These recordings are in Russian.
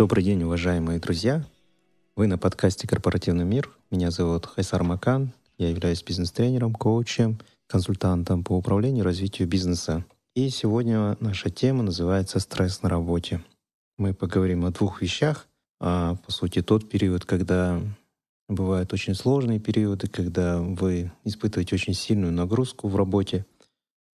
Добрый день, уважаемые друзья! Вы на подкасте «Корпоративный мир». Меня зовут Хайсар Макан. Я являюсь бизнес-тренером, коучем, консультантом по управлению и развитию бизнеса. И сегодня наша тема называется «Стресс на работе». Мы поговорим о двух вещах. А, по сути, тот период, когда бывают очень сложные периоды, когда вы испытываете очень сильную нагрузку в работе,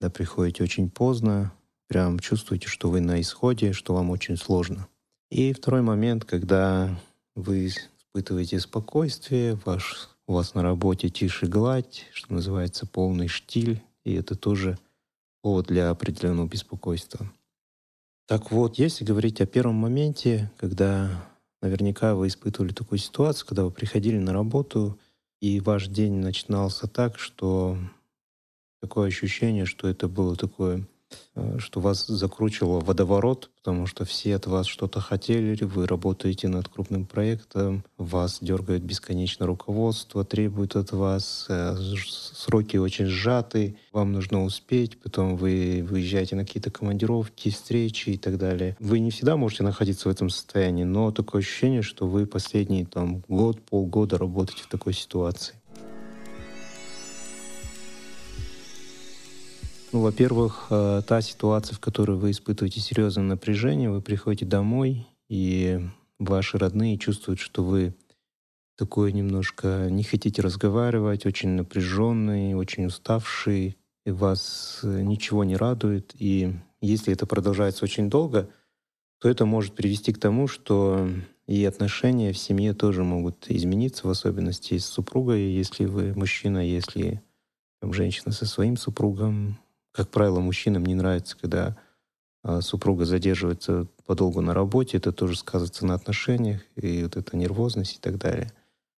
когда приходите очень поздно, прям чувствуете, что вы на исходе, что вам очень сложно. И второй момент, когда вы испытываете спокойствие, ваш, у вас на работе тише гладь, что называется полный штиль, и это тоже повод для определенного беспокойства. Так вот, если говорить о первом моменте, когда наверняка вы испытывали такую ситуацию, когда вы приходили на работу, и ваш день начинался так, что такое ощущение, что это было такое что вас закручивало водоворот, потому что все от вас что-то хотели, вы работаете над крупным проектом, вас дергает бесконечно руководство, требует от вас, э, сроки очень сжаты, вам нужно успеть, потом вы выезжаете на какие-то командировки, встречи и так далее. Вы не всегда можете находиться в этом состоянии, но такое ощущение, что вы последний там год, полгода работаете в такой ситуации. Ну, во-первых, э, та ситуация, в которой вы испытываете серьезное напряжение, вы приходите домой, и ваши родные чувствуют, что вы такой немножко не хотите разговаривать, очень напряженный, очень уставший, и вас э, ничего не радует. И если это продолжается очень долго, то это может привести к тому, что и отношения в семье тоже могут измениться, в особенности с супругой, если вы мужчина, если там, женщина со своим супругом, как правило, мужчинам не нравится, когда а, супруга задерживается подолгу на работе, это тоже сказывается на отношениях, и вот эта нервозность и так далее.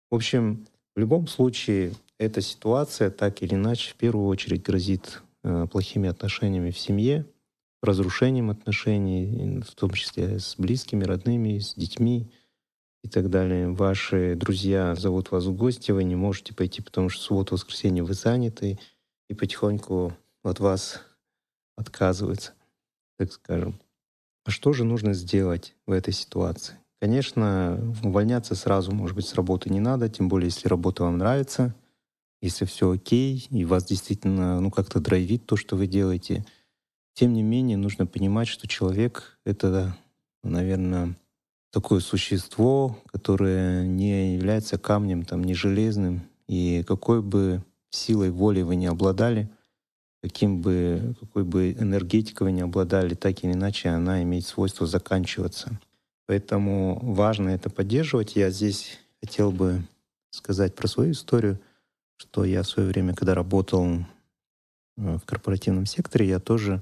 В общем, в любом случае, эта ситуация так или иначе в первую очередь грозит э, плохими отношениями в семье, разрушением отношений, в том числе с близкими, родными, с детьми и так далее. Ваши друзья зовут вас в гости, вы не можете пойти, потому что в субботу, воскресенье вы заняты, и потихоньку от вас отказываются, так скажем. А что же нужно сделать в этой ситуации? Конечно, увольняться сразу, может быть, с работы не надо, тем более, если работа вам нравится, если все окей, и вас действительно ну, как-то драйвит то, что вы делаете. Тем не менее, нужно понимать, что человек — это, наверное, такое существо, которое не является камнем, там, не железным, и какой бы силой воли вы не обладали, каким бы, какой бы энергетикой вы не обладали, так или иначе она имеет свойство заканчиваться. Поэтому важно это поддерживать. Я здесь хотел бы сказать про свою историю, что я в свое время, когда работал э, в корпоративном секторе, я тоже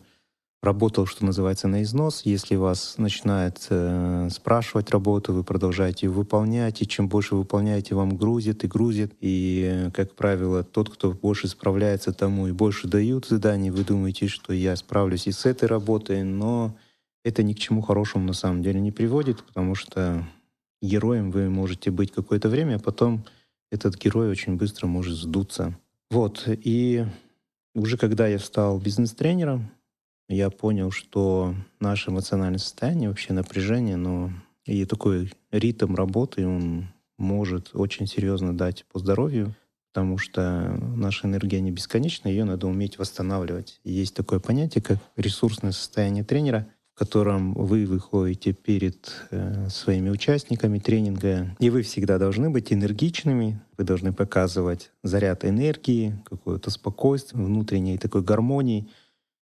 работал, что называется, на износ. Если вас начинает э, спрашивать работу, вы продолжаете выполнять, и чем больше выполняете, вам грузит и грузит. И, как правило, тот, кто больше справляется, тому и больше дают заданий. Вы думаете, что я справлюсь и с этой работой, но это ни к чему хорошему на самом деле не приводит, потому что героем вы можете быть какое-то время, а потом этот герой очень быстро может сдуться. Вот, и уже когда я стал бизнес-тренером, я понял, что наше эмоциональное состояние, вообще напряжение, но и такой ритм работы, он может очень серьезно дать по здоровью, потому что наша энергия не бесконечна, ее надо уметь восстанавливать. Есть такое понятие, как ресурсное состояние тренера, в котором вы выходите перед э, своими участниками тренинга, и вы всегда должны быть энергичными, вы должны показывать заряд энергии, какое-то спокойствие, внутренней такой гармонии —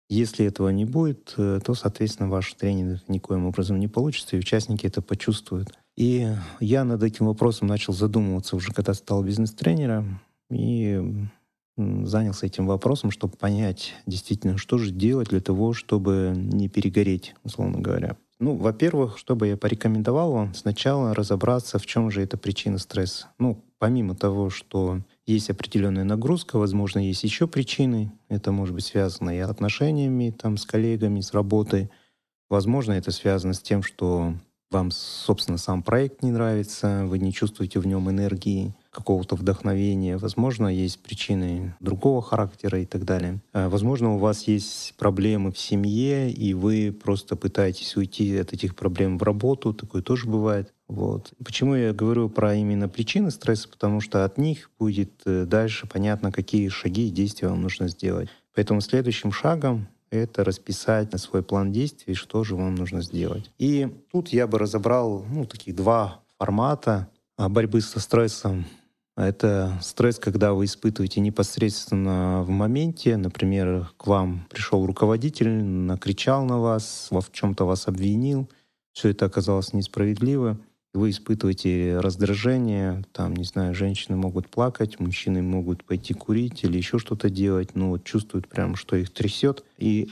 если этого не будет, э, то, соответственно, ваш тренинг никоим образом не получится, и участники это почувствуют. И я над этим вопросом начал задумываться уже, когда стал бизнес-тренером, и занялся этим вопросом, чтобы понять действительно, что же делать для того, чтобы не перегореть, условно говоря. Ну, во-первых, что бы я порекомендовал вам, сначала разобраться, в чем же эта причина стресса. Ну, помимо того, что есть определенная нагрузка, возможно, есть еще причины. Это может быть связано и отношениями там, с коллегами, с работой. Возможно, это связано с тем, что вам, собственно, сам проект не нравится, вы не чувствуете в нем энергии, какого-то вдохновения. Возможно, есть причины другого характера и так далее. А, возможно, у вас есть проблемы в семье, и вы просто пытаетесь уйти от этих проблем в работу. Такое тоже бывает. Вот. Почему я говорю про именно причины стресса? Потому что от них будет э, дальше понятно, какие шаги и действия вам нужно сделать. Поэтому следующим шагом это расписать свой план действий, что же вам нужно сделать. И тут я бы разобрал ну, таких два формата борьбы со стрессом. Это стресс, когда вы испытываете непосредственно в моменте. Например, к вам пришел руководитель, накричал на вас, в чем-то вас обвинил. Все это оказалось несправедливо. Вы испытываете раздражение, там, не знаю, женщины могут плакать, мужчины могут пойти курить или еще что-то делать, но вот чувствуют прям, что их трясет. И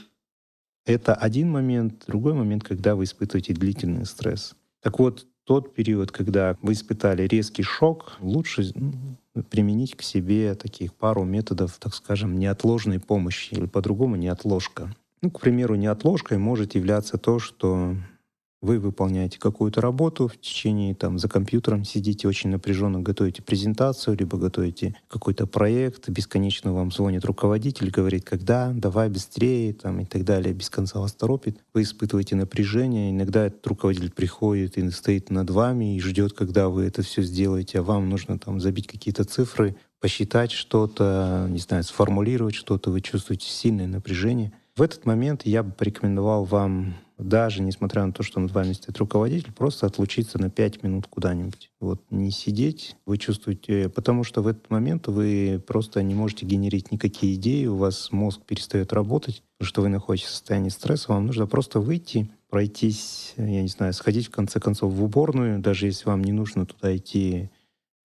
это один момент. Другой момент, когда вы испытываете длительный стресс. Так вот, тот период, когда вы испытали резкий шок, лучше ну, применить к себе таких пару методов, так скажем, неотложной помощи, или по-другому неотложка. Ну, к примеру, неотложкой может являться то, что вы выполняете какую-то работу в течение, там, за компьютером сидите очень напряженно, готовите презентацию, либо готовите какой-то проект, бесконечно вам звонит руководитель, говорит, когда, давай быстрее, там, и так далее, без конца вас торопит. Вы испытываете напряжение, иногда этот руководитель приходит и стоит над вами и ждет, когда вы это все сделаете, а вам нужно там забить какие-то цифры, посчитать что-то, не знаю, сформулировать что-то, вы чувствуете сильное напряжение. В этот момент я бы порекомендовал вам даже несмотря на то, что над вами стоит руководитель, просто отлучиться на 5 минут куда-нибудь. Вот не сидеть, вы чувствуете, потому что в этот момент вы просто не можете генерить никакие идеи, у вас мозг перестает работать, потому что вы находитесь в состоянии стресса, вам нужно просто выйти, пройтись, я не знаю, сходить в конце концов в уборную, даже если вам не нужно туда идти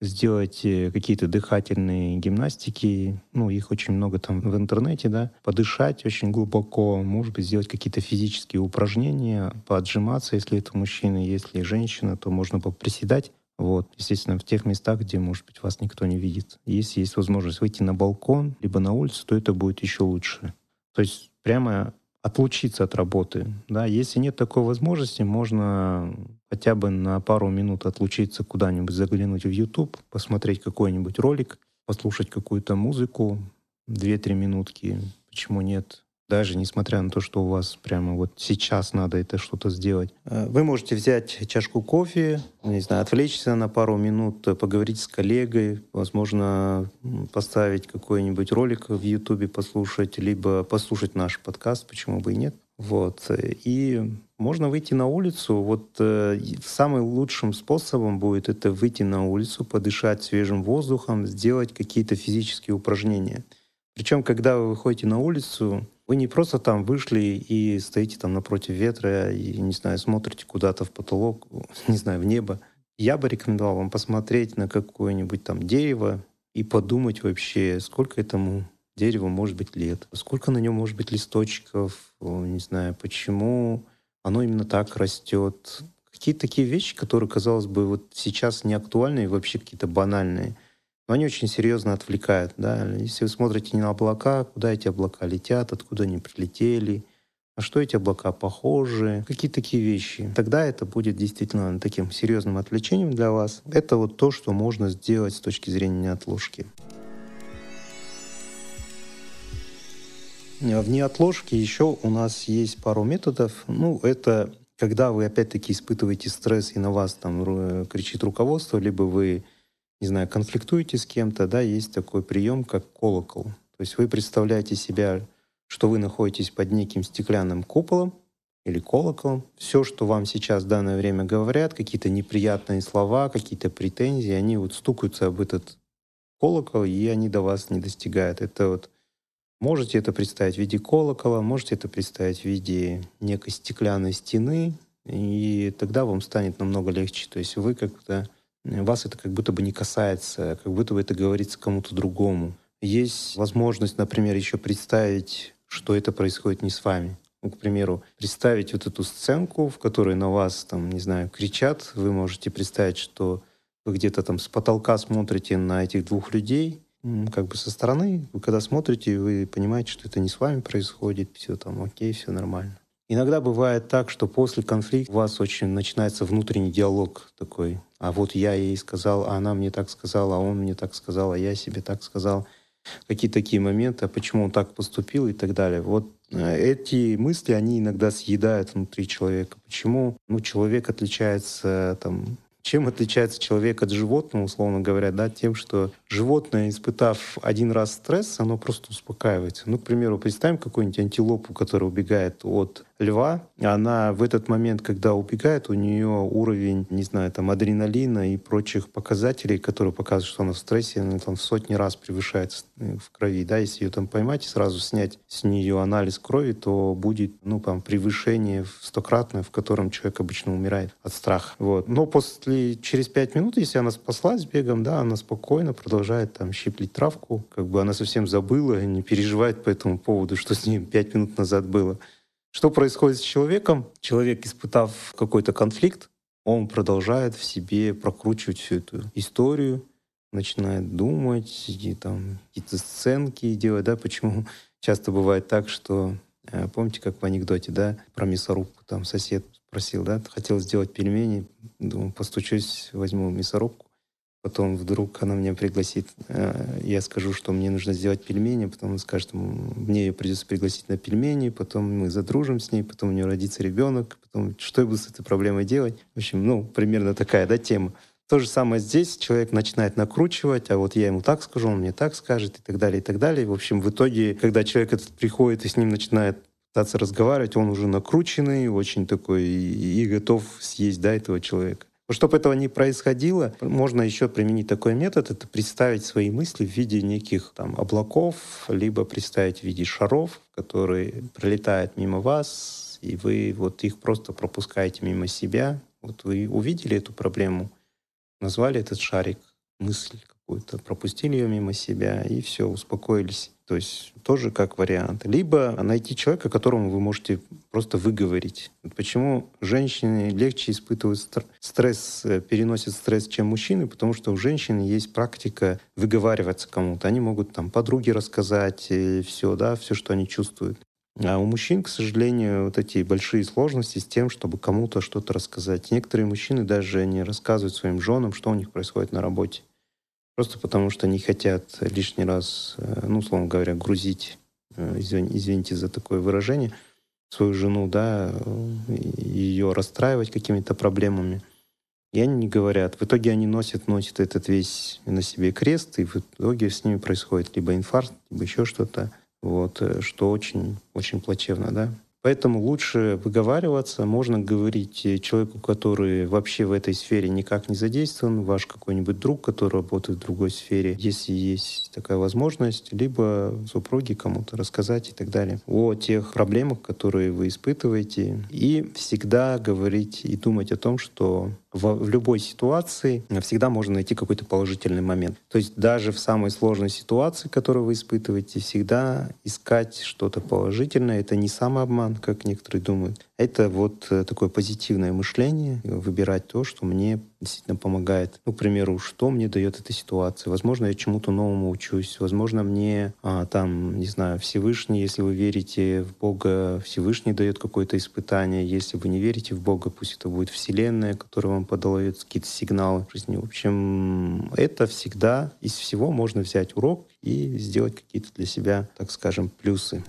сделать э, какие-то дыхательные гимнастики, ну, их очень много там в интернете, да, подышать очень глубоко, может быть, сделать какие-то физические упражнения, поотжиматься, если это мужчина, если женщина, то можно поприседать, вот, естественно, в тех местах, где, может быть, вас никто не видит. Если есть возможность выйти на балкон, либо на улицу, то это будет еще лучше. То есть прямо отлучиться от работы. Да? Если нет такой возможности, можно хотя бы на пару минут отлучиться куда-нибудь, заглянуть в YouTube, посмотреть какой-нибудь ролик, послушать какую-то музыку, 2-3 минутки, почему нет, даже несмотря на то, что у вас прямо вот сейчас надо это что-то сделать. Э, вы можете взять чашку кофе, не знаю, отвлечься на пару минут, поговорить с коллегой, возможно, поставить какой-нибудь ролик в Ютубе послушать, либо послушать наш подкаст, почему бы и нет. Вот. И можно выйти на улицу. Вот э, самым лучшим способом будет это выйти на улицу, подышать свежим воздухом, сделать какие-то физические упражнения. Причем, когда вы выходите на улицу, вы не просто там вышли и стоите там напротив ветра и, не знаю, смотрите куда-то в потолок, не знаю, в небо. Я бы рекомендовал вам посмотреть на какое-нибудь там дерево и подумать вообще, сколько этому дереву может быть лет, сколько на нем может быть листочков, не знаю, почему оно именно так растет. Какие-то такие вещи, которые, казалось бы, вот сейчас не актуальны и вообще какие-то банальные но они очень серьезно отвлекают. Да? Если вы смотрите не на облака, куда эти облака летят, откуда они прилетели, на что эти облака похожи, какие такие вещи. Тогда это будет действительно таким серьезным отвлечением для вас. Это вот то, что можно сделать с точки зрения неотложки. В неотложке еще у нас есть пару методов. Ну, это когда вы опять-таки испытываете стресс и на вас там кричит руководство, либо вы не знаю, конфликтуете с кем-то, да, есть такой прием, как колокол. То есть вы представляете себя, что вы находитесь под неким стеклянным куполом или колоколом. Все, что вам сейчас в данное время говорят, какие-то неприятные слова, какие-то претензии, они вот стукаются об этот колокол, и они до вас не достигают. Это вот Можете это представить в виде колокола, можете это представить в виде некой стеклянной стены, и тогда вам станет намного легче. То есть вы как-то вас это как будто бы не касается, как будто бы это говорится кому-то другому. Есть возможность, например, еще представить, что это происходит не с вами. Ну, к примеру, представить вот эту сценку, в которой на вас, там, не знаю, кричат. Вы можете представить, что вы где-то там с потолка смотрите на этих двух людей, как бы со стороны. Вы когда смотрите, вы понимаете, что это не с вами происходит, все там окей, все нормально. Иногда бывает так, что после конфликта у вас очень начинается внутренний диалог такой. А вот я ей сказал, а она мне так сказала, а он мне так сказал, а я себе так сказал. Какие такие моменты, а почему он так поступил и так далее. Вот э, эти мысли, они иногда съедают внутри человека. Почему ну, человек отличается там, чем отличается человек от животного, условно говоря, да, тем, что животное, испытав один раз стресс, оно просто успокаивается. Ну, к примеру, представим какую-нибудь антилопу, которая убегает от льва, она в этот момент, когда убегает, у нее уровень, не знаю, там, адреналина и прочих показателей, которые показывают, что она в стрессе, она там в сотни раз превышает в крови, да, если ее там поймать и сразу снять с нее анализ крови, то будет, ну, там, превышение в стократное, в котором человек обычно умирает от страха. Вот. Но после, через пять минут, если она спаслась бегом, да, она спокойно продолжает там щиплить травку, как бы она совсем забыла, не переживает по этому поводу, что с ней пять минут назад было. Что происходит с человеком? Человек, испытав какой-то конфликт, он продолжает в себе прокручивать всю эту историю, начинает думать, и там какие-то сценки делать, да, почему часто бывает так, что, э, помните, как в анекдоте, да, про мясорубку, там сосед просил, да, хотел сделать пельмени, думаю, постучусь, возьму мясорубку, Потом вдруг она меня пригласит, э, я скажу, что мне нужно сделать пельмени, потом он скажет, мне ее придется пригласить на пельмени, потом мы задружим с ней, потом у нее родится ребенок, потом что я буду с этой проблемой делать? В общем, ну, примерно такая, да, тема. То же самое здесь, человек начинает накручивать, а вот я ему так скажу, он мне так скажет и так далее, и так далее. В общем, в итоге, когда человек этот приходит и с ним начинает пытаться разговаривать, он уже накрученный, очень такой и, и готов съесть, да, этого человека. Чтобы этого не происходило, можно еще применить такой метод, это представить свои мысли в виде неких там облаков, либо представить в виде шаров, которые пролетают мимо вас, и вы вот их просто пропускаете мимо себя. Вот вы увидели эту проблему, назвали этот шарик мысль какую-то, пропустили ее мимо себя, и все, успокоились. То есть тоже как вариант. Либо найти человека, которому вы можете просто выговорить. Почему женщины легче испытывают стресс, э, переносят стресс, чем мужчины? Потому что у женщин есть практика выговариваться кому-то. Они могут там подруге рассказать все, да, все, что они чувствуют. А у мужчин, к сожалению, вот эти большие сложности с тем, чтобы кому-то что-то рассказать. Некоторые мужчины даже не рассказывают своим женам, что у них происходит на работе. Просто потому что не хотят лишний раз, э, ну, условно говоря, грузить, э, извините за такое выражение, свою жену, да, ее расстраивать какими-то проблемами. И они не говорят. В итоге они носят, носят этот весь на себе крест, и в итоге с ними происходит либо инфаркт, либо еще что-то, вот, э, что очень, очень плачевно, да. Поэтому лучше выговариваться. Можно говорить человеку, который вообще в этой сфере никак не задействован, ваш какой-нибудь друг, который работает в другой сфере, если есть такая возможность, либо супруге кому-то рассказать и так далее о тех проблемах, которые вы испытываете. И всегда говорить и думать о том, что в, в любой ситуации всегда можно найти какой-то положительный момент. То есть даже в самой сложной ситуации, которую вы испытываете, всегда искать что-то положительное. Это не самообман, как некоторые думают. Это вот э, такое позитивное мышление, выбирать то, что мне действительно помогает. Ну, к примеру, что мне дает эта ситуация? Возможно, я чему-то новому учусь. Возможно, мне а, там, не знаю, Всевышний, если вы верите в Бога, Всевышний дает какое-то испытание. Если вы не верите в Бога, пусть это будет Вселенная, которая вам подает какие-то сигналы в жизни. В общем, это всегда из всего можно взять урок и сделать какие-то для себя, так скажем, плюсы.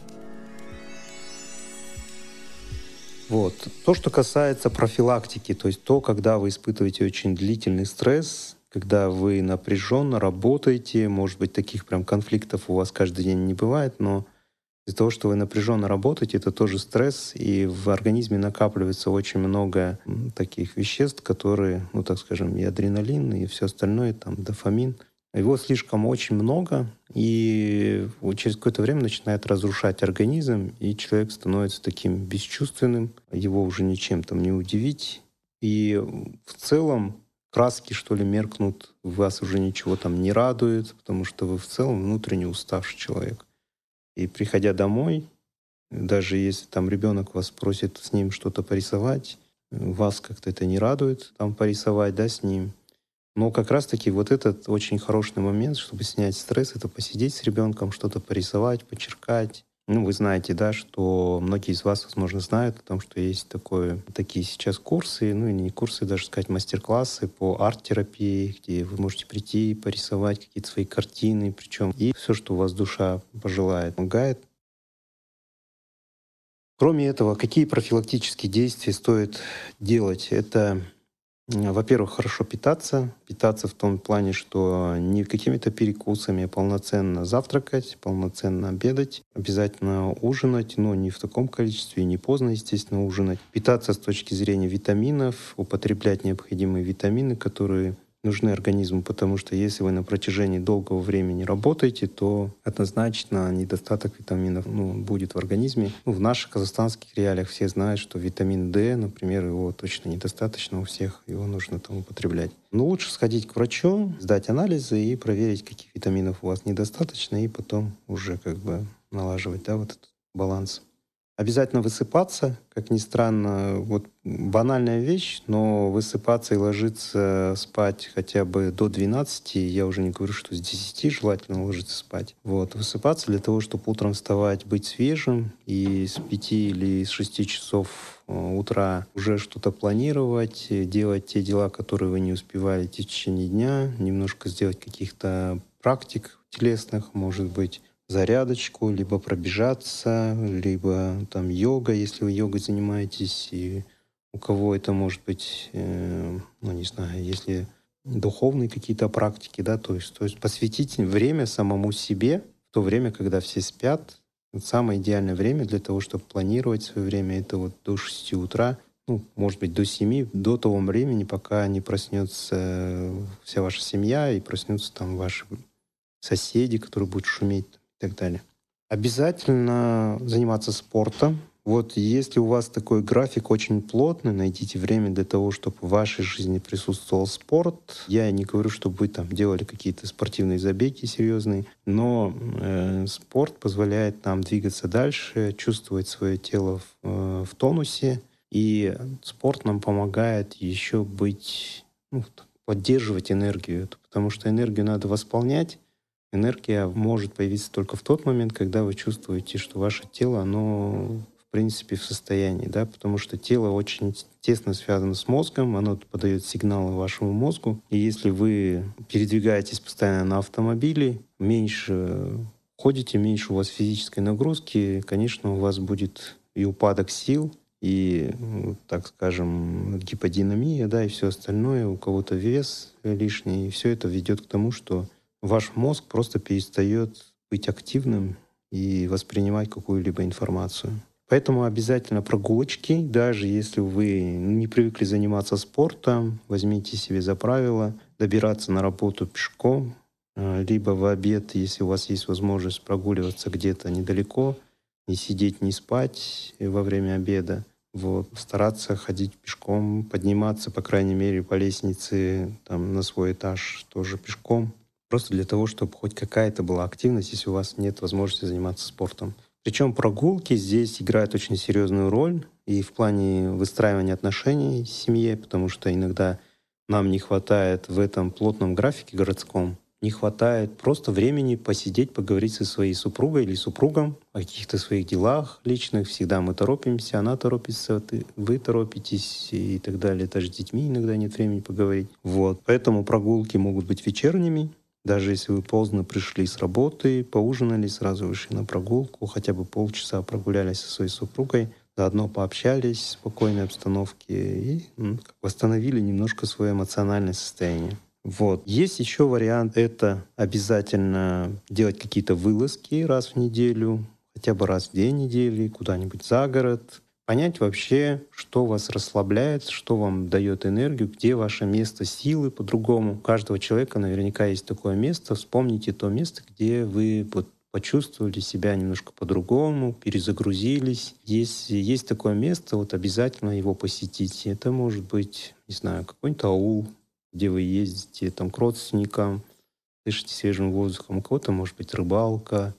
Вот. То, что касается профилактики, то есть то, когда вы испытываете очень длительный стресс, когда вы напряженно работаете, может быть, таких прям конфликтов у вас каждый день не бывает, но из-за того, что вы напряженно работаете, это тоже стресс, и в организме накапливается очень много таких веществ, которые, ну так скажем, и адреналин, и все остальное, там, дофамин — его слишком очень много, и через какое-то время начинает разрушать организм, и человек становится таким бесчувственным, его уже ничем там не удивить. И в целом краски, что ли, меркнут, вас уже ничего там не радует, потому что вы в целом внутренне уставший человек. И приходя домой, даже если там ребенок вас просит с ним что-то порисовать, вас как-то это не радует, там порисовать, да, с ним – но как раз-таки вот этот очень хороший момент, чтобы снять стресс, это посидеть с ребенком, что-то порисовать, почеркать, Ну, вы знаете, да, что многие из вас, возможно, знают о том, что есть такое, такие сейчас курсы, ну, или не курсы, даже сказать, мастер-классы по арт-терапии, где вы можете прийти, порисовать какие-то свои картины, причем и все, что у вас душа пожелает, помогает. Кроме этого, какие профилактические действия стоит делать? Это во-первых, хорошо питаться. Питаться в том плане, что не какими-то перекусами, а полноценно завтракать, полноценно обедать, обязательно ужинать, но не в таком количестве, не поздно, естественно, ужинать. Питаться с точки зрения витаминов, употреблять необходимые витамины, которые нужны организму, потому что если вы на протяжении долгого времени работаете, то однозначно недостаток витаминов ну, будет в организме. Ну, в наших казахстанских реалиях все знают, что витамин D, например, его точно недостаточно у всех, его нужно там употреблять. Но лучше сходить к врачу, сдать анализы и проверить, каких витаминов у вас недостаточно, и потом уже как бы налаживать да, вот этот баланс. Обязательно высыпаться, как ни странно, вот банальная вещь, но высыпаться и ложиться спать хотя бы до 12, я уже не говорю, что с 10 желательно ложиться спать. Вот, высыпаться для того, чтобы утром вставать, быть свежим и с 5 или с 6 часов э, утра уже что-то планировать, делать те дела, которые вы не успевали в течение дня, немножко сделать каких-то практик телесных, может быть, зарядочку, либо пробежаться, либо там йога, если вы йогой занимаетесь, и у кого это может быть, э, ну не знаю, если духовные какие-то практики, да, то есть, то есть посвятить время самому себе в то время, когда все спят. Самое идеальное время для того, чтобы планировать свое время, это вот до 6 утра, ну, может быть, до 7, до того времени, пока не проснется вся ваша семья и проснутся там ваши соседи, которые будут шуметь так далее. Обязательно заниматься спортом. Вот если у вас такой график очень плотный, найдите время для того, чтобы в вашей жизни присутствовал спорт. Я не говорю, чтобы вы там делали какие-то спортивные забеги серьезные, но э, спорт позволяет нам двигаться дальше, чувствовать свое тело в, э, в тонусе. И спорт нам помогает еще быть, ну, поддерживать энергию, потому что энергию надо восполнять, Энергия может появиться только в тот момент, когда вы чувствуете, что ваше тело, оно в принципе в состоянии, да, потому что тело очень тесно связано с мозгом, оно подает сигналы вашему мозгу, и если вы передвигаетесь постоянно на автомобиле, меньше ходите, меньше у вас физической нагрузки, конечно, у вас будет и упадок сил, и, так скажем, гиподинамия, да, и все остальное, у кого-то вес лишний, и все это ведет к тому, что ваш мозг просто перестает быть активным и воспринимать какую-либо информацию. Поэтому обязательно прогулочки, даже если вы не привыкли заниматься спортом, возьмите себе за правило добираться на работу пешком, э, либо в обед, если у вас есть возможность прогуливаться где-то недалеко, не сидеть, не спать во время обеда. Вот. Стараться ходить пешком, подниматься, по крайней мере, по лестнице там, на свой этаж тоже пешком. Просто для того, чтобы хоть какая-то была активность, если у вас нет возможности заниматься спортом. Причем прогулки здесь играют очень серьезную роль и в плане выстраивания отношений в семье, потому что иногда нам не хватает в этом плотном графике городском, не хватает просто времени посидеть, поговорить со своей супругой или супругом о каких-то своих делах личных. Всегда мы торопимся, она торопится, вы торопитесь и так далее. Даже с детьми иногда нет времени поговорить. Вот. Поэтому прогулки могут быть вечерними, даже если вы поздно пришли с работы, поужинали, сразу вышли на прогулку, хотя бы полчаса прогулялись со своей супругой, заодно пообщались в спокойной обстановке и ну, восстановили немножко свое эмоциональное состояние. Вот. Есть еще вариант, это обязательно делать какие-то вылазки раз в неделю, хотя бы раз в день недели, куда-нибудь за город, понять вообще, что вас расслабляет, что вам дает энергию, где ваше место силы по-другому. У каждого человека наверняка есть такое место. Вспомните то место, где вы почувствовали себя немножко по-другому, перезагрузились. Если есть такое место, вот обязательно его посетите. Это может быть, не знаю, какой-нибудь аул, где вы ездите там к родственникам, дышите свежим воздухом. У кого-то может быть рыбалка,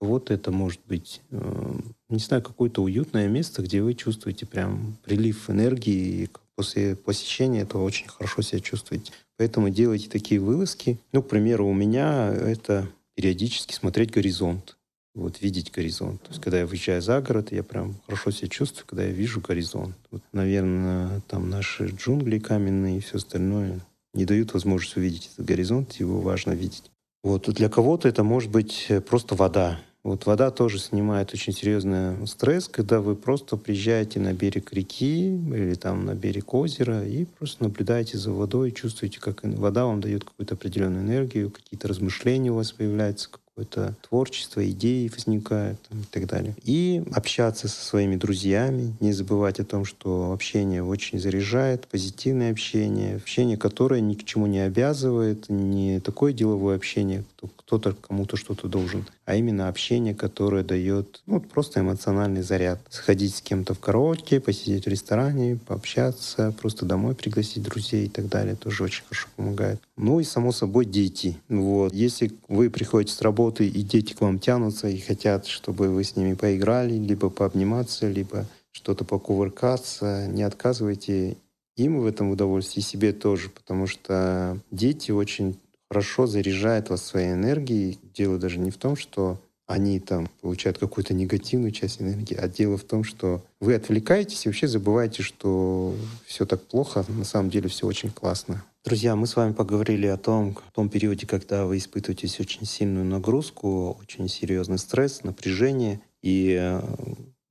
вот это может быть, э, не знаю, какое-то уютное место, где вы чувствуете прям прилив энергии, и после посещения этого очень хорошо себя чувствуете. Поэтому делайте такие вылазки. Ну, к примеру, у меня это периодически смотреть горизонт. вот видеть горизонт. То есть, когда я выезжаю за город, я прям хорошо себя чувствую, когда я вижу горизонт. Вот, наверное, там наши джунгли каменные и все остальное не дают возможность увидеть этот горизонт, его важно видеть. Вот для кого-то это может быть просто вода. Вот вода тоже снимает очень серьезный стресс, когда вы просто приезжаете на берег реки или там на берег озера и просто наблюдаете за водой, чувствуете, как вода вам дает какую-то определенную энергию, какие-то размышления у вас появляются, какое-то творчество, идеи возникают и так далее. И общаться со своими друзьями, не забывать о том, что общение очень заряжает, позитивное общение, общение, которое ни к чему не обязывает, не такое деловое общение, кто-то кому-то что-то должен, а именно общение, которое дает ну, просто эмоциональный заряд. Сходить с кем-то в караоке, посидеть в ресторане, пообщаться, просто домой пригласить друзей и так далее, тоже очень хорошо помогает. Ну и, само собой, дети. Вот. Если вы приходите с работы, и дети к вам тянутся и хотят, чтобы вы с ними поиграли, либо пообниматься, либо что-то покувыркаться, не отказывайте им в этом удовольствии, и себе тоже, потому что дети очень хорошо заряжают вас своей энергией. Дело даже не в том, что они там получают какую-то негативную часть энергии, а дело в том, что вы отвлекаетесь и вообще забываете, что все так плохо, на самом деле все очень классно. Друзья, мы с вами поговорили о том, в том периоде, когда вы испытываете очень сильную нагрузку, очень серьезный стресс, напряжение. И э,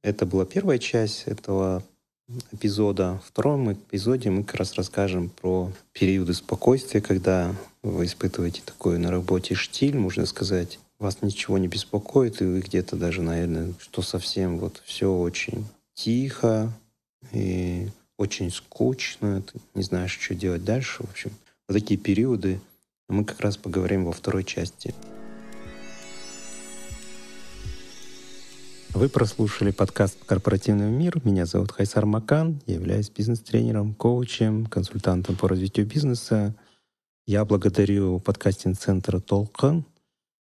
это была первая часть этого эпизода. В втором эпизоде мы как раз расскажем про периоды спокойствия, когда вы испытываете такой на работе штиль, можно сказать, вас ничего не беспокоит, и вы где-то даже, наверное, что совсем вот все очень тихо и очень скучно, ты не знаешь, что делать дальше. В общем, вот такие периоды мы как раз поговорим во второй части. Вы прослушали подкаст «Корпоративный мир». Меня зовут Хайсар Макан. Я являюсь бизнес-тренером, коучем, консультантом по развитию бизнеса. Я благодарю подкастинг-центр «Толкан»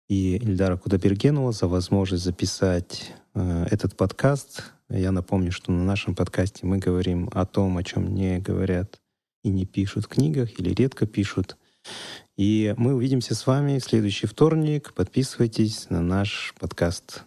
и Ильдара Кудабергенова за возможность записать э, этот подкаст. Я напомню, что на нашем подкасте мы говорим о том, о чем не говорят и не пишут в книгах или редко пишут. И мы увидимся с вами в следующий вторник. Подписывайтесь на наш подкаст.